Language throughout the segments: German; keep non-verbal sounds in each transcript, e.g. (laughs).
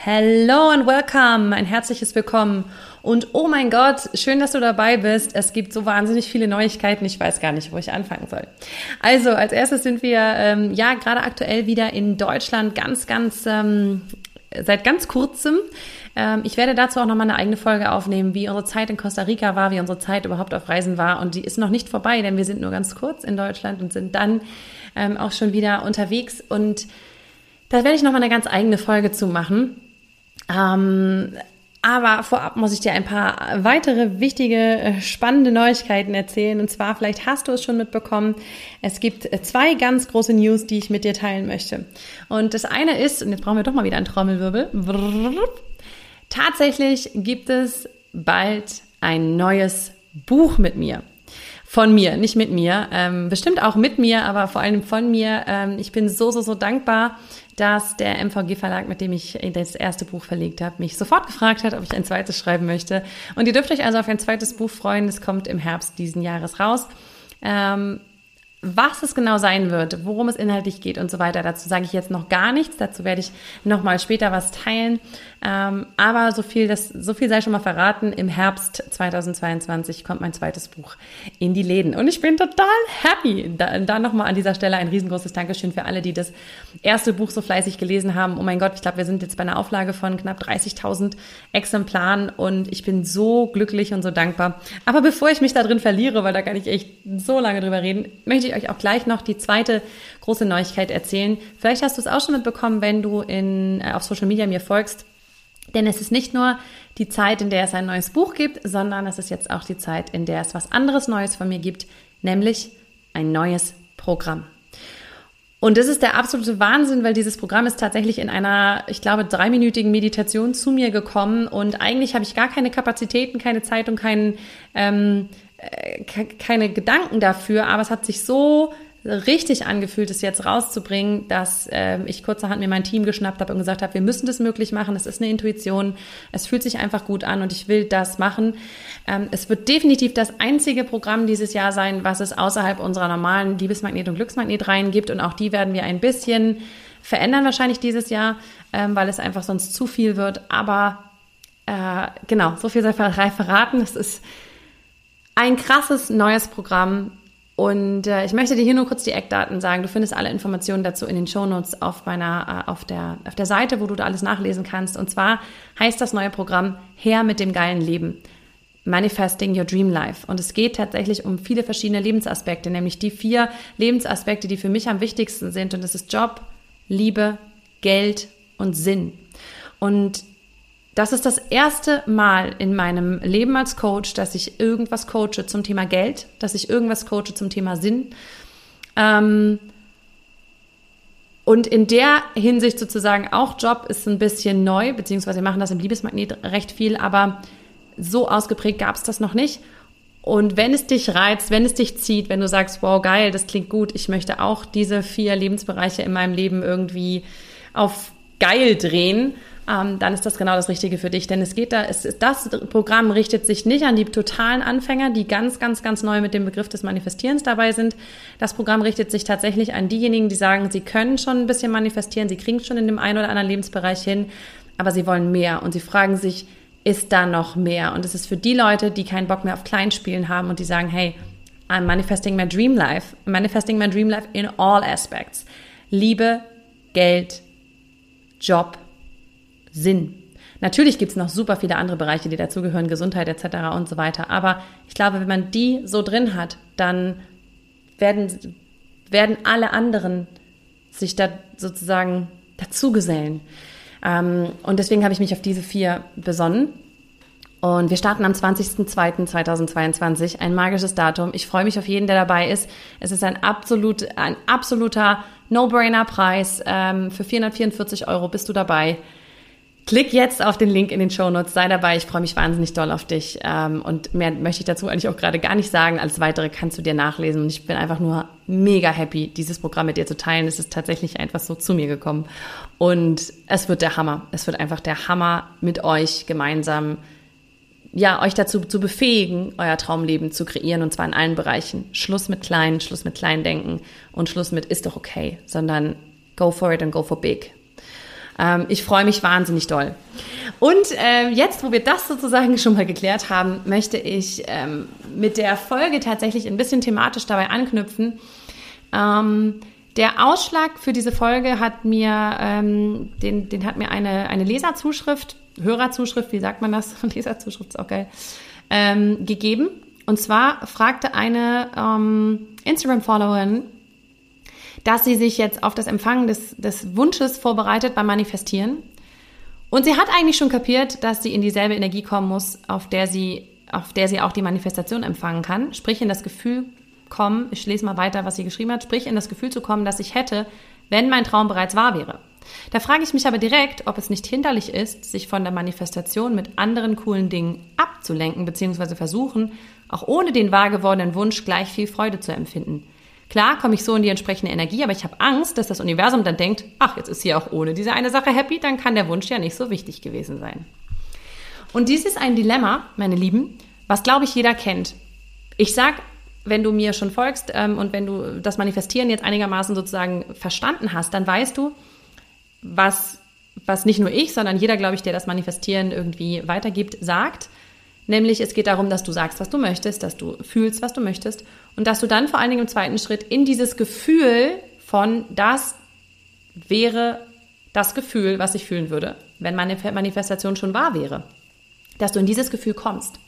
Hello and welcome, ein herzliches Willkommen. Und oh mein Gott, schön, dass du dabei bist. Es gibt so wahnsinnig viele Neuigkeiten. Ich weiß gar nicht, wo ich anfangen soll. Also, als erstes sind wir ähm, ja gerade aktuell wieder in Deutschland ganz, ganz ähm, seit ganz kurzem. Ähm, ich werde dazu auch nochmal eine eigene Folge aufnehmen, wie unsere Zeit in Costa Rica war, wie unsere Zeit überhaupt auf Reisen war. Und die ist noch nicht vorbei, denn wir sind nur ganz kurz in Deutschland und sind dann ähm, auch schon wieder unterwegs. Und da werde ich nochmal eine ganz eigene Folge zu machen. Ähm, aber vorab muss ich dir ein paar weitere wichtige, äh, spannende Neuigkeiten erzählen. Und zwar, vielleicht hast du es schon mitbekommen, es gibt äh, zwei ganz große News, die ich mit dir teilen möchte. Und das eine ist, und jetzt brauchen wir doch mal wieder einen Trommelwirbel. Tatsächlich gibt es bald ein neues Buch mit mir. Von mir, nicht mit mir. Ähm, bestimmt auch mit mir, aber vor allem von mir. Ähm, ich bin so, so, so dankbar, dass der MVG Verlag, mit dem ich das erste Buch verlegt habe, mich sofort gefragt hat, ob ich ein zweites schreiben möchte. Und ihr dürft euch also auf ein zweites Buch freuen. Es kommt im Herbst diesen Jahres raus. Ähm, was es genau sein wird, worum es inhaltlich geht und so weiter, dazu sage ich jetzt noch gar nichts. Dazu werde ich noch mal später was teilen. Ähm, aber so viel, das, so viel sei schon mal verraten. Im Herbst 2022 kommt mein zweites Buch in die Läden und ich bin total happy. Da, da noch mal an dieser Stelle ein riesengroßes Dankeschön für alle, die das erste Buch so fleißig gelesen haben. Oh mein Gott, ich glaube, wir sind jetzt bei einer Auflage von knapp 30.000 Exemplaren und ich bin so glücklich und so dankbar. Aber bevor ich mich da drin verliere, weil da kann ich echt so lange drüber reden, möchte ich euch auch gleich noch die zweite große Neuigkeit erzählen. Vielleicht hast du es auch schon mitbekommen, wenn du in, äh, auf Social Media mir folgst. Denn es ist nicht nur die Zeit, in der es ein neues Buch gibt, sondern es ist jetzt auch die Zeit, in der es was anderes Neues von mir gibt, nämlich ein neues Programm. Und das ist der absolute Wahnsinn, weil dieses Programm ist tatsächlich in einer, ich glaube, dreiminütigen Meditation zu mir gekommen und eigentlich habe ich gar keine Kapazitäten, keine Zeit und keinen, ähm, keine Gedanken dafür, aber es hat sich so richtig angefühlt, es jetzt rauszubringen, dass äh, ich kurzerhand mir mein Team geschnappt habe und gesagt habe, wir müssen das möglich machen. Es ist eine Intuition. Es fühlt sich einfach gut an und ich will das machen. Ähm, es wird definitiv das einzige Programm dieses Jahr sein, was es außerhalb unserer normalen Liebesmagnet und Glücksmagnet-Reihen gibt. Und auch die werden wir ein bisschen verändern wahrscheinlich dieses Jahr, ähm, weil es einfach sonst zu viel wird. Aber äh, genau, so viel sei verraten. Es ist ein krasses neues Programm. Und äh, ich möchte dir hier nur kurz die Eckdaten sagen. Du findest alle Informationen dazu in den Shownotes auf meiner, äh, auf der, auf der Seite, wo du da alles nachlesen kannst. Und zwar heißt das neue Programm Her mit dem geilen Leben. Manifesting Your Dream Life. Und es geht tatsächlich um viele verschiedene Lebensaspekte, nämlich die vier Lebensaspekte, die für mich am wichtigsten sind. Und das ist Job, Liebe, Geld und Sinn. Und das ist das erste Mal in meinem Leben als Coach, dass ich irgendwas coache zum Thema Geld, dass ich irgendwas coache zum Thema Sinn. Ähm, und in der Hinsicht sozusagen auch Job ist ein bisschen neu, beziehungsweise wir machen das im Liebesmagnet recht viel, aber so ausgeprägt gab es das noch nicht. Und wenn es dich reizt, wenn es dich zieht, wenn du sagst, wow, geil, das klingt gut, ich möchte auch diese vier Lebensbereiche in meinem Leben irgendwie auf geil drehen, ähm, dann ist das genau das Richtige für dich. Denn es geht da, es das Programm richtet sich nicht an die totalen Anfänger, die ganz, ganz, ganz neu mit dem Begriff des Manifestierens dabei sind. Das Programm richtet sich tatsächlich an diejenigen, die sagen, sie können schon ein bisschen manifestieren, sie kriegen schon in dem einen oder anderen Lebensbereich hin, aber sie wollen mehr und sie fragen sich, ist da noch mehr? Und es ist für die Leute, die keinen Bock mehr auf Kleinspielen haben und die sagen, hey, I'm manifesting my dream life, manifesting my dream life in all aspects. Liebe, Geld, Job, Sinn. Natürlich gibt es noch super viele andere Bereiche, die dazugehören, Gesundheit etc. und so weiter. Aber ich glaube, wenn man die so drin hat, dann werden, werden alle anderen sich da sozusagen dazugesellen. Ähm, und deswegen habe ich mich auf diese vier besonnen. Und wir starten am 20.02.2022, ein magisches Datum. Ich freue mich auf jeden, der dabei ist. Es ist ein, absolut, ein absoluter No-Brainer-Preis. Ähm, für 444 Euro bist du dabei. Klick jetzt auf den Link in den Show Notes, sei dabei. Ich freue mich wahnsinnig doll auf dich. Ähm, und mehr möchte ich dazu eigentlich auch gerade gar nicht sagen. Alles weitere kannst du dir nachlesen. Und ich bin einfach nur mega happy, dieses Programm mit dir zu teilen. Es ist tatsächlich einfach so zu mir gekommen. Und es wird der Hammer. Es wird einfach der Hammer mit euch gemeinsam, ja, euch dazu zu befähigen, euer Traumleben zu kreieren. Und zwar in allen Bereichen. Schluss mit klein, Schluss mit klein denken und Schluss mit ist doch okay, sondern go for it and go for big. Ähm, ich freue mich wahnsinnig doll. Und äh, jetzt, wo wir das sozusagen schon mal geklärt haben, möchte ich ähm, mit der Folge tatsächlich ein bisschen thematisch dabei anknüpfen. Ähm, der Ausschlag für diese Folge hat mir, ähm, den, den hat mir eine, eine Leserzuschrift, Hörerzuschrift, wie sagt man das? (laughs) Leserzuschrift ist auch geil, ähm, gegeben. Und zwar fragte eine ähm, Instagram-Followerin, dass sie sich jetzt auf das Empfangen des, des Wunsches vorbereitet beim Manifestieren. Und sie hat eigentlich schon kapiert, dass sie in dieselbe Energie kommen muss, auf der sie, auf der sie auch die Manifestation empfangen kann. Sprich in das Gefühl kommen, ich lese mal weiter, was sie geschrieben hat, sprich in das Gefühl zu kommen, dass ich hätte, wenn mein Traum bereits wahr wäre. Da frage ich mich aber direkt, ob es nicht hinderlich ist, sich von der Manifestation mit anderen coolen Dingen abzulenken, beziehungsweise versuchen, auch ohne den wahr gewordenen Wunsch gleich viel Freude zu empfinden. Klar komme ich so in die entsprechende Energie, aber ich habe Angst, dass das Universum dann denkt, ach, jetzt ist sie auch ohne diese eine Sache happy, dann kann der Wunsch ja nicht so wichtig gewesen sein. Und dies ist ein Dilemma, meine Lieben, was glaube ich jeder kennt. Ich sag, wenn du mir schon folgst ähm, und wenn du das Manifestieren jetzt einigermaßen sozusagen verstanden hast, dann weißt du, was, was nicht nur ich, sondern jeder, glaube ich, der das Manifestieren irgendwie weitergibt, sagt. Nämlich es geht darum, dass du sagst, was du möchtest, dass du fühlst, was du möchtest und dass du dann vor allen Dingen im zweiten Schritt in dieses Gefühl von das wäre das Gefühl, was ich fühlen würde, wenn meine Manifestation schon wahr wäre. Dass du in dieses Gefühl kommst.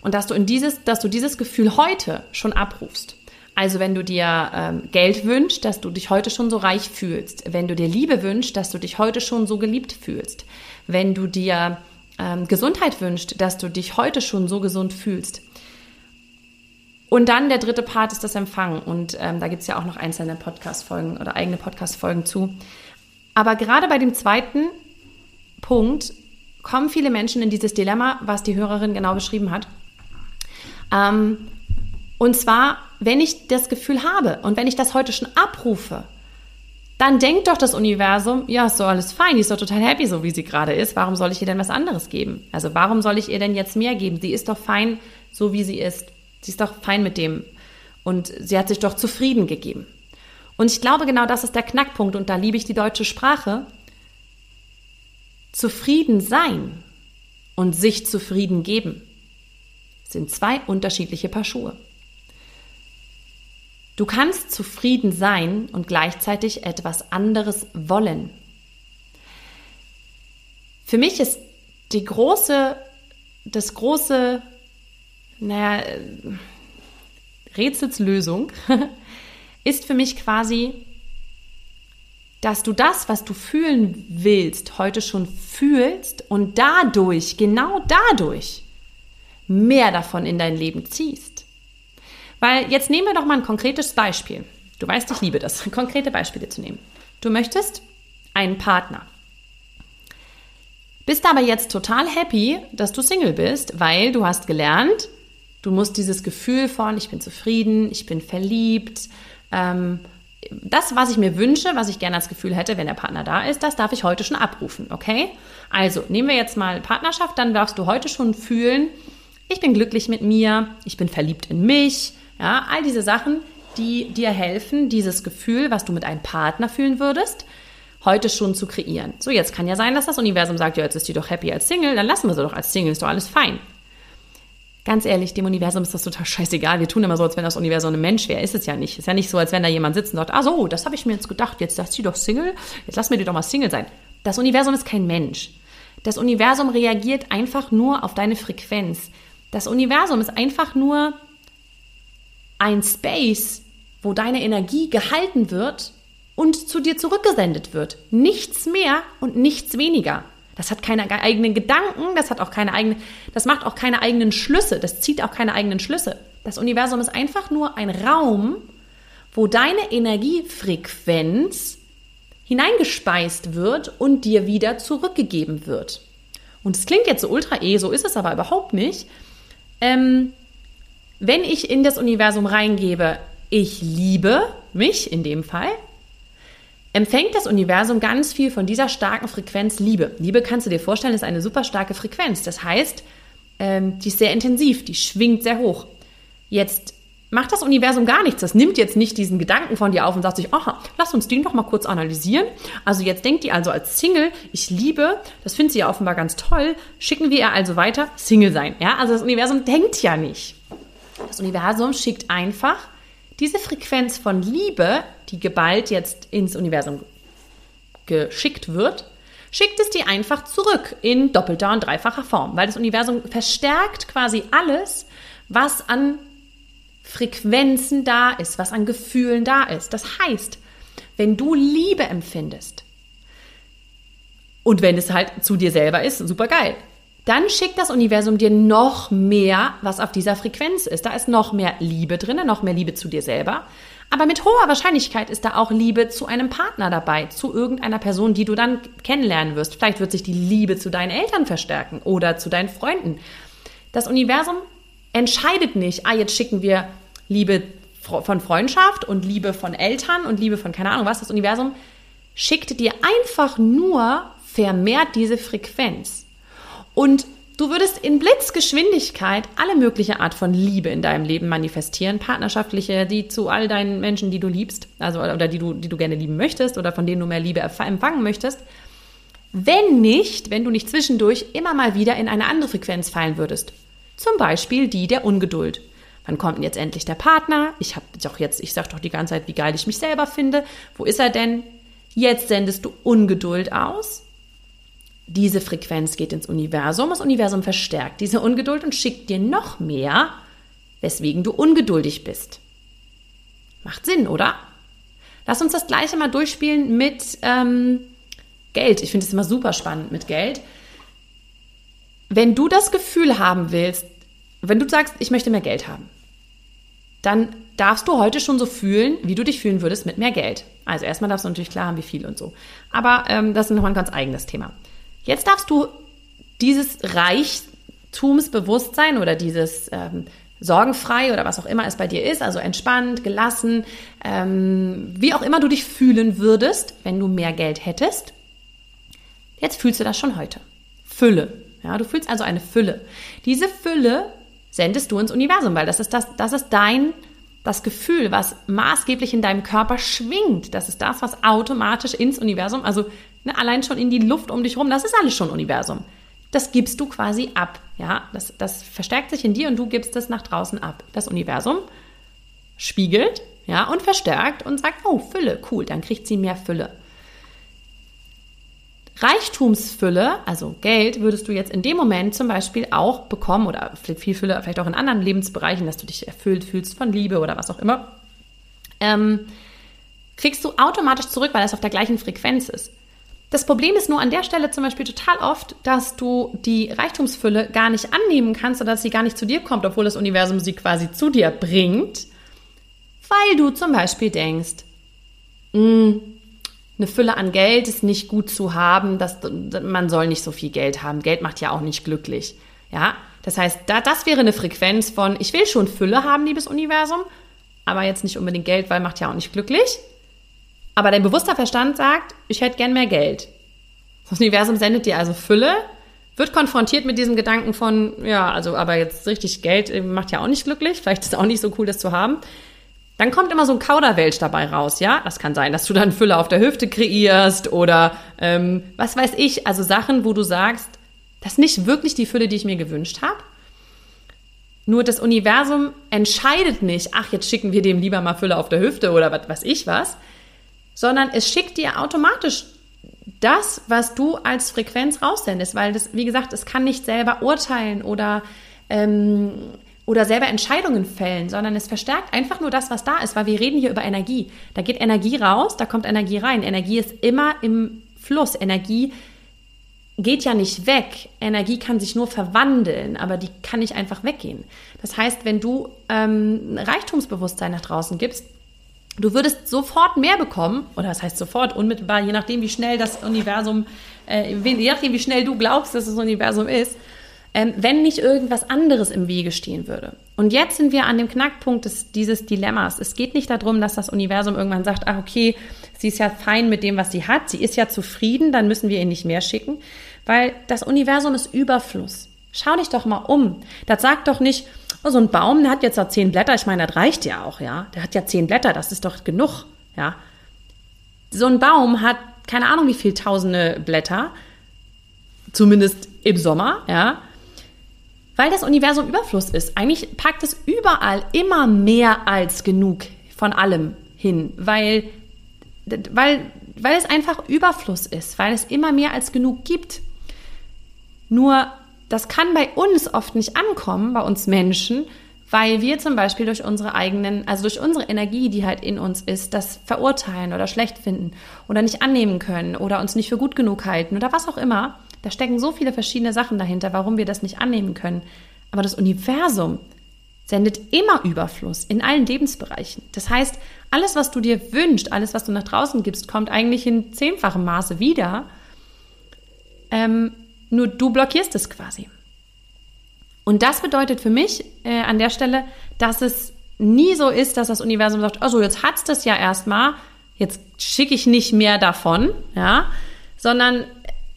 Und dass du in dieses, dass du dieses Gefühl heute schon abrufst. Also wenn du dir ähm, Geld wünschst, dass du dich heute schon so reich fühlst. Wenn du dir Liebe wünschst, dass du dich heute schon so geliebt fühlst. Wenn du dir ähm, Gesundheit wünscht, dass du dich heute schon so gesund fühlst. Und dann der dritte Part ist das Empfangen. Und ähm, da gibt es ja auch noch einzelne Podcast-Folgen oder eigene Podcast-Folgen zu. Aber gerade bei dem zweiten Punkt kommen viele Menschen in dieses Dilemma, was die Hörerin genau beschrieben hat. Ähm, und zwar, wenn ich das Gefühl habe und wenn ich das heute schon abrufe, dann denkt doch das Universum, ja, ist doch alles fein, die ist doch total happy, so wie sie gerade ist. Warum soll ich ihr denn was anderes geben? Also warum soll ich ihr denn jetzt mehr geben? Sie ist doch fein, so wie sie ist. Sie ist doch fein mit dem. Und sie hat sich doch zufrieden gegeben. Und ich glaube, genau das ist der Knackpunkt. Und da liebe ich die deutsche Sprache. Zufrieden sein und sich zufrieden geben sind zwei unterschiedliche Paar Schuhe. Du kannst zufrieden sein und gleichzeitig etwas anderes wollen. Für mich ist die große, das große, naja, Rätselslösung (laughs) ist für mich quasi, dass du das, was du fühlen willst, heute schon fühlst und dadurch, genau dadurch, mehr davon in dein Leben ziehst. Weil jetzt nehmen wir doch mal ein konkretes Beispiel. Du weißt, ich liebe das, (laughs) konkrete Beispiele zu nehmen. Du möchtest einen Partner. Bist aber jetzt total happy, dass du Single bist, weil du hast gelernt, du musst dieses Gefühl von, ich bin zufrieden, ich bin verliebt, ähm, das, was ich mir wünsche, was ich gerne als Gefühl hätte, wenn der Partner da ist, das darf ich heute schon abrufen, okay? Also, nehmen wir jetzt mal Partnerschaft, dann darfst du heute schon fühlen, ich bin glücklich mit mir, ich bin verliebt in mich, ja, all diese Sachen, die dir helfen, dieses Gefühl, was du mit einem Partner fühlen würdest, heute schon zu kreieren. So, jetzt kann ja sein, dass das Universum sagt, ja, jetzt ist die doch happy als Single, dann lassen wir sie doch als Single, ist doch alles fein. Ganz ehrlich, dem Universum ist das total scheißegal. Wir tun immer so, als wenn das Universum ein Mensch wäre. Ist es ja nicht. Ist ja nicht so, als wenn da jemand sitzt und sagt, ah so, das habe ich mir jetzt gedacht, jetzt ist sie doch Single, jetzt lass mir die doch mal Single sein. Das Universum ist kein Mensch. Das Universum reagiert einfach nur auf deine Frequenz. Das Universum ist einfach nur ein Space, wo deine Energie gehalten wird und zu dir zurückgesendet wird. Nichts mehr und nichts weniger. Das hat keine eigenen Gedanken, das hat auch keine eigenen, das macht auch keine eigenen Schlüsse, das zieht auch keine eigenen Schlüsse. Das Universum ist einfach nur ein Raum, wo deine Energiefrequenz hineingespeist wird und dir wieder zurückgegeben wird. Und es klingt jetzt so ultra eh, so ist es aber überhaupt nicht. Ähm, wenn ich in das Universum reingebe, ich liebe mich in dem Fall, empfängt das Universum ganz viel von dieser starken Frequenz Liebe. Liebe kannst du dir vorstellen, ist eine super starke Frequenz. Das heißt, ähm, die ist sehr intensiv, die schwingt sehr hoch. Jetzt macht das Universum gar nichts. Das nimmt jetzt nicht diesen Gedanken von dir auf und sagt sich, aha, lass uns den doch mal kurz analysieren. Also jetzt denkt die also als Single, ich liebe, das findet sie ja offenbar ganz toll, schicken wir ihr also weiter Single sein. Ja, also das Universum denkt ja nicht. Das Universum schickt einfach diese Frequenz von Liebe, die geballt jetzt ins Universum geschickt wird, schickt es die einfach zurück in doppelter und dreifacher Form, weil das Universum verstärkt quasi alles, was an Frequenzen da ist, was an Gefühlen da ist. Das heißt, wenn du Liebe empfindest und wenn es halt zu dir selber ist, super geil, dann schickt das Universum dir noch mehr, was auf dieser Frequenz ist. Da ist noch mehr Liebe drin, noch mehr Liebe zu dir selber. Aber mit hoher Wahrscheinlichkeit ist da auch Liebe zu einem Partner dabei, zu irgendeiner Person, die du dann kennenlernen wirst. Vielleicht wird sich die Liebe zu deinen Eltern verstärken oder zu deinen Freunden. Das Universum entscheidet nicht, ah, jetzt schicken wir Liebe von Freundschaft und Liebe von Eltern und Liebe von keine Ahnung was. Das Universum schickt dir einfach nur vermehrt diese Frequenz. Und du würdest in Blitzgeschwindigkeit alle mögliche Art von Liebe in deinem Leben manifestieren, partnerschaftliche, die zu all deinen Menschen, die du liebst, also oder die du, die du gerne lieben möchtest oder von denen du mehr Liebe empfangen möchtest. Wenn nicht, wenn du nicht zwischendurch immer mal wieder in eine andere Frequenz fallen würdest. Zum Beispiel die der Ungeduld. Wann kommt denn jetzt endlich der Partner? Ich habe doch jetzt, ich sage doch die ganze Zeit, wie geil ich mich selber finde. Wo ist er denn? Jetzt sendest du Ungeduld aus. Diese Frequenz geht ins Universum. Das Universum verstärkt diese Ungeduld und schickt dir noch mehr, weswegen du ungeduldig bist. Macht Sinn, oder? Lass uns das gleiche mal durchspielen mit ähm, Geld. Ich finde es immer super spannend mit Geld. Wenn du das Gefühl haben willst, wenn du sagst, ich möchte mehr Geld haben, dann darfst du heute schon so fühlen, wie du dich fühlen würdest mit mehr Geld. Also erstmal darfst du natürlich klar haben, wie viel und so. Aber ähm, das ist nochmal ein ganz eigenes Thema. Jetzt darfst du dieses Reichtumsbewusstsein oder dieses ähm, sorgenfrei oder was auch immer es bei dir ist, also entspannt, gelassen, ähm, wie auch immer du dich fühlen würdest, wenn du mehr Geld hättest. Jetzt fühlst du das schon heute. Fülle. Ja, du fühlst also eine Fülle. Diese Fülle sendest du ins Universum, weil das ist das, das ist dein, das Gefühl, was maßgeblich in deinem Körper schwingt. Das ist das, was automatisch ins Universum, also ne, allein schon in die Luft um dich rum, das ist alles schon Universum. Das gibst du quasi ab. Ja, das, das verstärkt sich in dir und du gibst es nach draußen ab. Das Universum spiegelt, ja, und verstärkt und sagt, oh, Fülle, cool, dann kriegt sie mehr Fülle. Reichtumsfülle, also Geld, würdest du jetzt in dem Moment zum Beispiel auch bekommen oder viel Fülle, vielleicht auch in anderen Lebensbereichen, dass du dich erfüllt fühlst von Liebe oder was auch immer, ähm, kriegst du automatisch zurück, weil das auf der gleichen Frequenz ist. Das Problem ist nur an der Stelle zum Beispiel total oft, dass du die Reichtumsfülle gar nicht annehmen kannst oder dass sie gar nicht zu dir kommt, obwohl das Universum sie quasi zu dir bringt, weil du zum Beispiel denkst, hm, eine Fülle an Geld ist nicht gut zu haben, dass man soll nicht so viel Geld haben. Geld macht ja auch nicht glücklich. Ja, das heißt, da, das wäre eine Frequenz von, ich will schon Fülle haben, liebes Universum, aber jetzt nicht unbedingt Geld, weil macht ja auch nicht glücklich. Aber dein bewusster Verstand sagt, ich hätte gern mehr Geld. Das Universum sendet dir also Fülle, wird konfrontiert mit diesem Gedanken von, ja, also aber jetzt richtig Geld macht ja auch nicht glücklich, vielleicht ist es auch nicht so cool, das zu haben. Dann kommt immer so ein Kauderwelsch dabei raus, ja. Das kann sein, dass du dann Fülle auf der Hüfte kreierst oder ähm, was weiß ich, also Sachen, wo du sagst, das ist nicht wirklich die Fülle, die ich mir gewünscht habe. Nur das Universum entscheidet nicht, ach, jetzt schicken wir dem lieber mal Fülle auf der Hüfte oder was weiß ich was, sondern es schickt dir automatisch das, was du als Frequenz raussendest, weil das, wie gesagt, es kann nicht selber urteilen oder ähm, oder selber Entscheidungen fällen, sondern es verstärkt einfach nur das, was da ist, weil wir reden hier über Energie. Da geht Energie raus, da kommt Energie rein. Energie ist immer im Fluss. Energie geht ja nicht weg. Energie kann sich nur verwandeln, aber die kann nicht einfach weggehen. Das heißt, wenn du ähm, Reichtumsbewusstsein nach draußen gibst, Du würdest sofort mehr bekommen, oder das heißt sofort, unmittelbar, je nachdem, wie schnell das Universum, äh, je nachdem, wie schnell du glaubst, dass das Universum ist, ähm, wenn nicht irgendwas anderes im Wege stehen würde. Und jetzt sind wir an dem Knackpunkt des, dieses Dilemmas. Es geht nicht darum, dass das Universum irgendwann sagt, ach okay, sie ist ja fein mit dem, was sie hat, sie ist ja zufrieden, dann müssen wir ihr nicht mehr schicken, weil das Universum ist Überfluss. Schau dich doch mal um. Das sagt doch nicht, oh, so ein Baum, der hat jetzt ja zehn Blätter, ich meine, das reicht ja auch, ja. Der hat ja zehn Blätter, das ist doch genug, ja. So ein Baum hat keine Ahnung wie viel tausende Blätter, zumindest im Sommer, ja weil das Universum Überfluss ist. Eigentlich packt es überall immer mehr als genug von allem hin, weil, weil, weil es einfach Überfluss ist, weil es immer mehr als genug gibt. Nur das kann bei uns oft nicht ankommen, bei uns Menschen, weil wir zum Beispiel durch unsere eigenen, also durch unsere Energie, die halt in uns ist, das verurteilen oder schlecht finden oder nicht annehmen können oder uns nicht für gut genug halten oder was auch immer. Da stecken so viele verschiedene Sachen dahinter, warum wir das nicht annehmen können. Aber das Universum sendet immer Überfluss in allen Lebensbereichen. Das heißt, alles, was du dir wünschst, alles, was du nach draußen gibst, kommt eigentlich in zehnfachem Maße wieder. Ähm, nur du blockierst es quasi. Und das bedeutet für mich äh, an der Stelle, dass es nie so ist, dass das Universum sagt, also jetzt hat's das ja erstmal, jetzt schicke ich nicht mehr davon, ja, sondern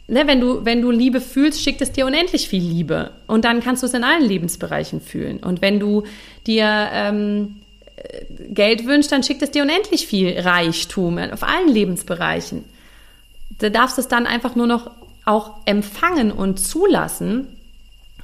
ne, wenn du, wenn du Liebe fühlst, schickt es dir unendlich viel Liebe. Und dann kannst du es in allen Lebensbereichen fühlen. Und wenn du dir ähm, äh, Geld wünschst, dann schickt es dir unendlich viel Reichtum auf allen Lebensbereichen. Du darfst es dann einfach nur noch auch empfangen und zulassen.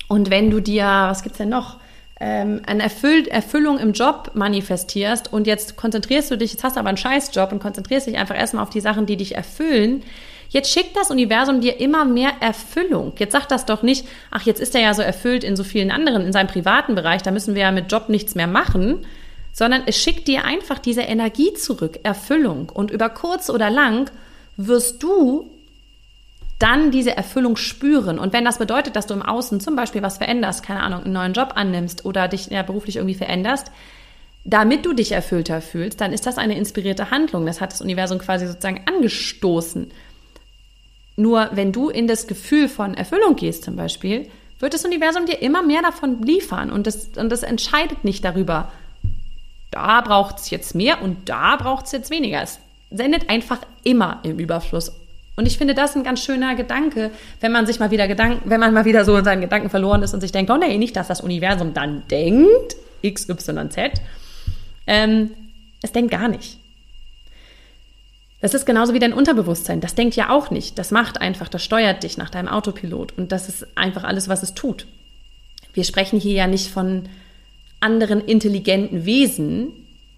Und wenn du dir, was gibt's denn noch? Ähm, eine Erfüll Erfüllung im Job manifestierst und jetzt konzentrierst du dich, jetzt hast du aber einen Scheißjob und konzentrierst dich einfach erstmal auf die Sachen, die dich erfüllen, Jetzt schickt das Universum dir immer mehr Erfüllung. Jetzt sagt das doch nicht, ach, jetzt ist er ja so erfüllt in so vielen anderen, in seinem privaten Bereich, da müssen wir ja mit Job nichts mehr machen, sondern es schickt dir einfach diese Energie zurück, Erfüllung. Und über kurz oder lang wirst du dann diese Erfüllung spüren. Und wenn das bedeutet, dass du im Außen zum Beispiel was veränderst, keine Ahnung, einen neuen Job annimmst oder dich ja, beruflich irgendwie veränderst, damit du dich erfüllter fühlst, dann ist das eine inspirierte Handlung. Das hat das Universum quasi sozusagen angestoßen. Nur wenn du in das Gefühl von Erfüllung gehst zum Beispiel, wird das Universum dir immer mehr davon liefern und das, und das entscheidet nicht darüber, da braucht es jetzt mehr und da braucht es jetzt weniger. Es sendet einfach immer im Überfluss. Und ich finde das ein ganz schöner Gedanke, wenn man sich mal wieder Gedanken, wenn man mal wieder so in seinen Gedanken verloren ist und sich denkt, oh nee, nicht, dass das Universum dann denkt, X, Y, Z. Ähm, es denkt gar nicht. Das ist genauso wie dein Unterbewusstsein. Das denkt ja auch nicht. Das macht einfach, das steuert dich nach deinem Autopilot. Und das ist einfach alles, was es tut. Wir sprechen hier ja nicht von anderen intelligenten Wesen.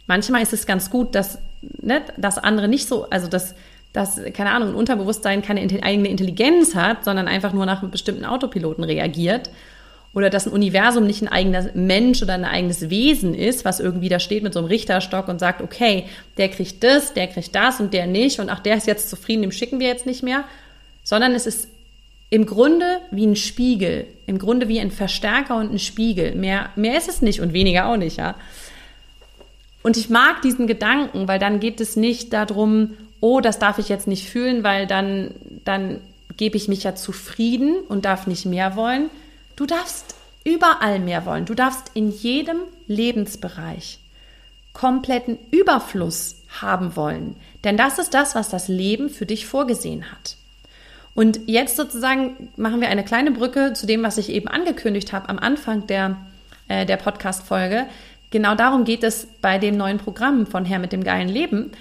Manchmal ist es ganz gut, dass, ne, dass andere nicht so, also dass, dass, keine Ahnung, ein Unterbewusstsein keine eigene Intelligenz hat, sondern einfach nur nach einem bestimmten Autopiloten reagiert oder dass ein Universum nicht ein eigener Mensch oder ein eigenes Wesen ist, was irgendwie da steht mit so einem Richterstock und sagt, okay, der kriegt das, der kriegt das und der nicht und ach, der ist jetzt zufrieden, dem schicken wir jetzt nicht mehr, sondern es ist im Grunde wie ein Spiegel, im Grunde wie ein Verstärker und ein Spiegel. Mehr, mehr ist es nicht und weniger auch nicht, ja. Und ich mag diesen Gedanken, weil dann geht es nicht darum, oh, das darf ich jetzt nicht fühlen, weil dann, dann gebe ich mich ja zufrieden und darf nicht mehr wollen, Du darfst überall mehr wollen. Du darfst in jedem Lebensbereich kompletten Überfluss haben wollen. Denn das ist das, was das Leben für dich vorgesehen hat. Und jetzt sozusagen machen wir eine kleine Brücke zu dem, was ich eben angekündigt habe am Anfang der, äh, der Podcast-Folge. Genau darum geht es bei dem neuen Programm von Herr mit dem geilen Leben.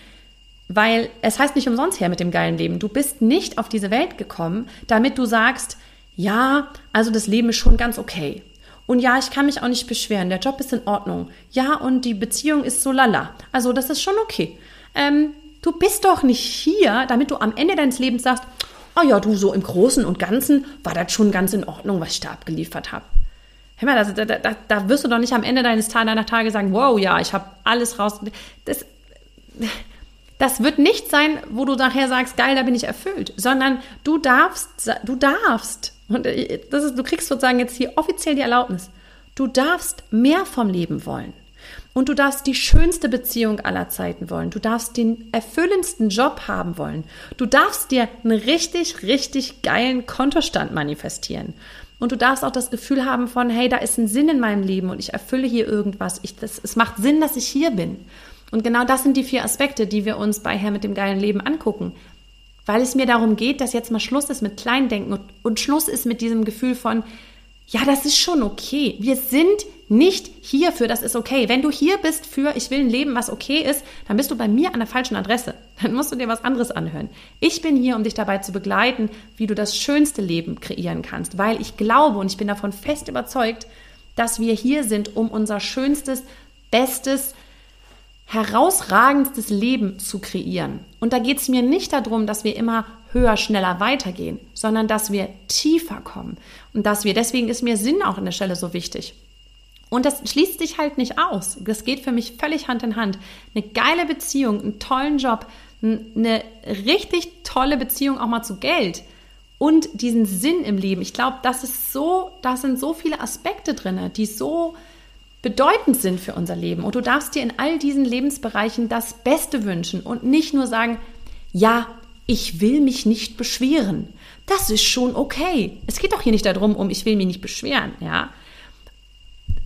Weil es heißt nicht umsonst Herr mit dem geilen Leben. Du bist nicht auf diese Welt gekommen, damit du sagst, ja, also das Leben ist schon ganz okay. Und ja, ich kann mich auch nicht beschweren. Der Job ist in Ordnung. Ja, und die Beziehung ist so lala. Also das ist schon okay. Ähm, du bist doch nicht hier, damit du am Ende deines Lebens sagst, oh ja, du so im Großen und Ganzen war das schon ganz in Ordnung, was ich da abgeliefert habe. Hör mal, das, da, da, da, wirst du doch nicht am Ende deines deiner Tage sagen, wow, ja, ich habe alles raus. Das, das wird nicht sein, wo du nachher sagst, geil, da bin ich erfüllt, sondern du darfst, du darfst und äh, das ist, du kriegst sozusagen jetzt hier offiziell die Erlaubnis. Du darfst mehr vom Leben wollen. Und du darfst die schönste Beziehung aller Zeiten wollen. Du darfst den erfüllendsten Job haben wollen. Du darfst dir einen richtig, richtig geilen Kontostand manifestieren. Und du darfst auch das Gefühl haben von, hey, da ist ein Sinn in meinem Leben und ich erfülle hier irgendwas. Ich, das, es macht Sinn, dass ich hier bin. Und genau das sind die vier Aspekte, die wir uns bei Herr mit dem geilen Leben angucken. Weil es mir darum geht, dass jetzt mal Schluss ist mit Kleindenken und, und Schluss ist mit diesem Gefühl von, ja, das ist schon okay. Wir sind nicht hierfür, das ist okay. Wenn du hier bist für, ich will ein Leben, was okay ist, dann bist du bei mir an der falschen Adresse. (laughs) Dann musst du dir was anderes anhören. Ich bin hier, um dich dabei zu begleiten, wie du das schönste Leben kreieren kannst, weil ich glaube und ich bin davon fest überzeugt, dass wir hier sind, um unser schönstes, bestes, herausragendstes Leben zu kreieren. Und da geht es mir nicht darum, dass wir immer höher, schneller weitergehen, sondern dass wir tiefer kommen. Und dass wir, deswegen ist mir Sinn auch an der Stelle so wichtig. Und das schließt sich halt nicht aus. Das geht für mich völlig Hand in Hand. Eine geile Beziehung, einen tollen Job, eine richtig tolle Beziehung auch mal zu Geld und diesen Sinn im Leben. Ich glaube, das ist so, da sind so viele Aspekte drin, die so bedeutend sind für unser Leben. Und du darfst dir in all diesen Lebensbereichen das Beste wünschen und nicht nur sagen, ja, ich will mich nicht beschweren. Das ist schon okay. Es geht doch hier nicht darum, um ich will mich nicht beschweren, ja.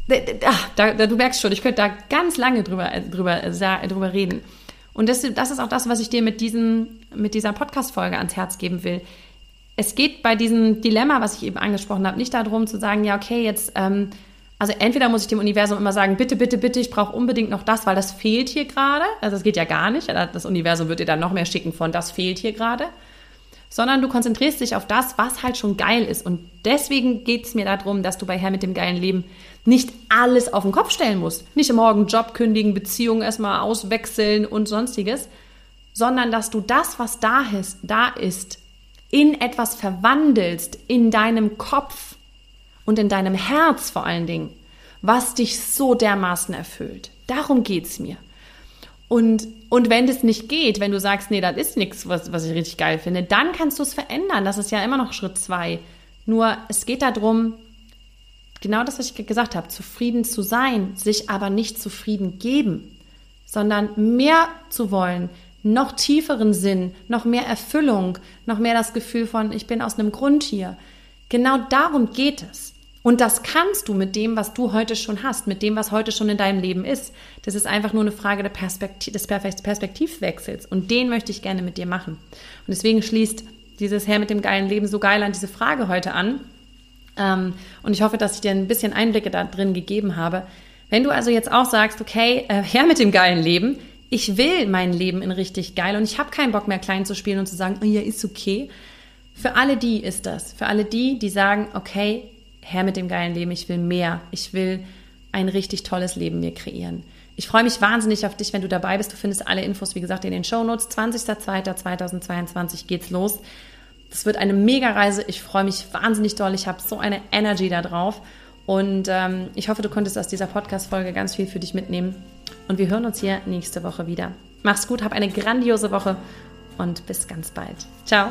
Da, da, du merkst schon, ich könnte da ganz lange drüber, äh, drüber, äh, drüber reden. Und das, das ist auch das, was ich dir mit, diesem, mit dieser Podcast-Folge ans Herz geben will. Es geht bei diesem Dilemma, was ich eben angesprochen habe, nicht darum zu sagen, ja, okay, jetzt, ähm, also entweder muss ich dem Universum immer sagen, bitte, bitte, bitte, ich brauche unbedingt noch das, weil das fehlt hier gerade. Also das geht ja gar nicht. Das Universum wird dir dann noch mehr schicken von, das fehlt hier gerade sondern du konzentrierst dich auf das, was halt schon geil ist. Und deswegen geht es mir darum, dass du bei Herr mit dem geilen Leben nicht alles auf den Kopf stellen musst. Nicht morgen Job kündigen, Beziehungen erstmal auswechseln und sonstiges, sondern dass du das, was da ist, da ist, in etwas verwandelst, in deinem Kopf und in deinem Herz vor allen Dingen, was dich so dermaßen erfüllt. Darum geht es mir. Und, und wenn das nicht geht, wenn du sagst, nee, das ist nichts, was, was ich richtig geil finde, dann kannst du es verändern. Das ist ja immer noch Schritt zwei. Nur es geht darum, genau das, was ich gesagt habe, zufrieden zu sein, sich aber nicht zufrieden geben, sondern mehr zu wollen, noch tieferen Sinn, noch mehr Erfüllung, noch mehr das Gefühl von, ich bin aus einem Grund hier. Genau darum geht es. Und das kannst du mit dem, was du heute schon hast, mit dem, was heute schon in deinem Leben ist. Das ist einfach nur eine Frage der Perspektiv des Perspektivwechsels. Und den möchte ich gerne mit dir machen. Und deswegen schließt dieses Herr mit dem geilen Leben so geil an diese Frage heute an. Ähm, und ich hoffe, dass ich dir ein bisschen Einblicke da drin gegeben habe. Wenn du also jetzt auch sagst, okay, äh, (laughs) Herr mit dem geilen Leben, ich will mein Leben in richtig geil und ich habe keinen Bock mehr klein zu spielen und zu sagen, oh ja, ist okay. Für alle die ist das. Für alle die, die sagen, okay, her mit dem geilen Leben, ich will mehr, ich will ein richtig tolles Leben mir kreieren. Ich freue mich wahnsinnig auf dich, wenn du dabei bist. Du findest alle Infos, wie gesagt, in den Show Notes. 20.02.2022 geht's los. Das wird eine Mega-Reise. Ich freue mich wahnsinnig doll. Ich habe so eine Energy da drauf. Und ähm, ich hoffe, du konntest aus dieser Podcast-Folge ganz viel für dich mitnehmen. Und wir hören uns hier nächste Woche wieder. Mach's gut, hab eine grandiose Woche und bis ganz bald. Ciao.